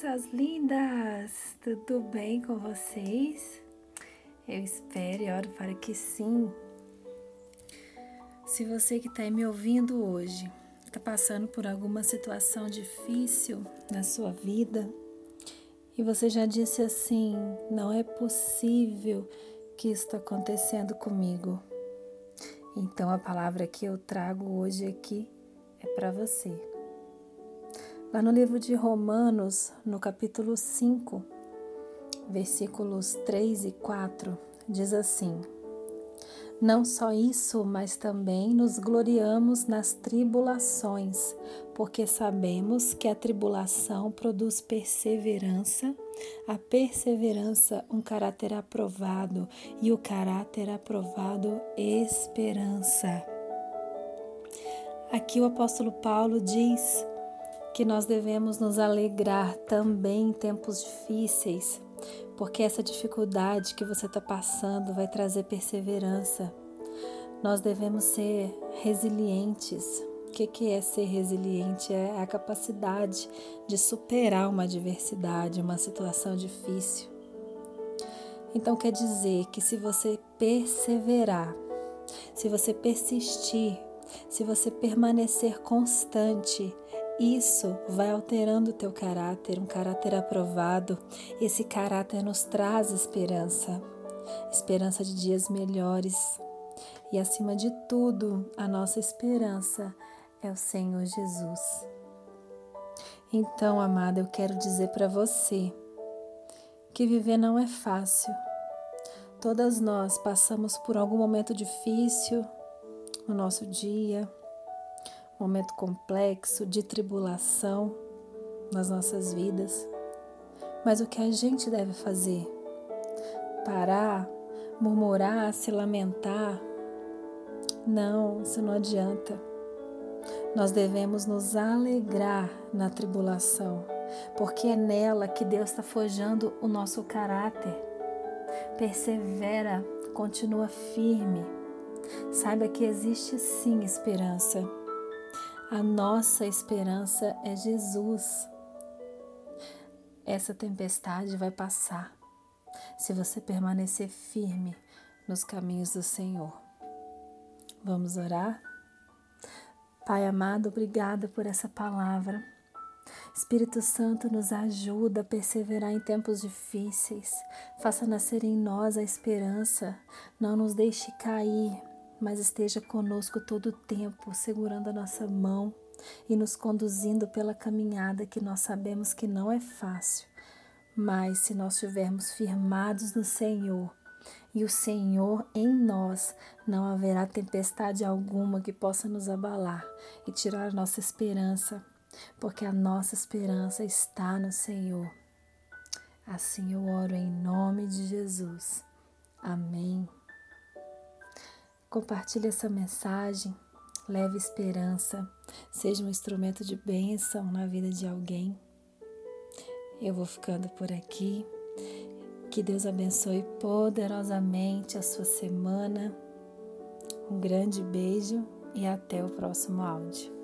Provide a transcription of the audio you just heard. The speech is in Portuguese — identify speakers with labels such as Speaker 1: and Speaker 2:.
Speaker 1: suas lindas! Tudo bem com vocês? Eu espero e oro para que sim. Se você que está me ouvindo hoje está passando por alguma situação difícil na sua vida e você já disse assim: não é possível que isso está acontecendo comigo. Então a palavra que eu trago hoje aqui é para você. Lá no livro de Romanos, no capítulo 5, versículos 3 e 4, diz assim: Não só isso, mas também nos gloriamos nas tribulações, porque sabemos que a tribulação produz perseverança, a perseverança, um caráter aprovado, e o caráter aprovado, esperança. Aqui o apóstolo Paulo diz que nós devemos nos alegrar também em tempos difíceis, porque essa dificuldade que você está passando vai trazer perseverança. Nós devemos ser resilientes. O que, é ser resiliente? É a capacidade de superar uma adversidade, uma situação difícil. Então quer dizer que se você perseverar, se você persistir, se você permanecer constante, isso vai alterando o teu caráter, um caráter aprovado. Esse caráter nos traz esperança, esperança de dias melhores. E acima de tudo, a nossa esperança é o Senhor Jesus. Então, amada, eu quero dizer para você que viver não é fácil. Todas nós passamos por algum momento difícil no nosso dia, momento complexo de tribulação nas nossas vidas. Mas o que a gente deve fazer? Parar, murmurar, se lamentar? Não, isso não adianta. Nós devemos nos alegrar na tribulação, porque é nela que Deus está forjando o nosso caráter. Persevera, continua firme. Saiba que existe sim esperança. A nossa esperança é Jesus. Essa tempestade vai passar se você permanecer firme nos caminhos do Senhor. Vamos orar? Pai amado, obrigada por essa palavra. Espírito Santo nos ajuda a perseverar em tempos difíceis. Faça nascer em nós a esperança. Não nos deixe cair mas esteja conosco todo o tempo, segurando a nossa mão e nos conduzindo pela caminhada que nós sabemos que não é fácil. Mas se nós estivermos firmados no Senhor e o Senhor em nós, não haverá tempestade alguma que possa nos abalar e tirar a nossa esperança, porque a nossa esperança está no Senhor. Assim eu oro em nome de Jesus. Amém. Compartilhe essa mensagem, leve esperança, seja um instrumento de bênção na vida de alguém. Eu vou ficando por aqui. Que Deus abençoe poderosamente a sua semana. Um grande beijo e até o próximo áudio.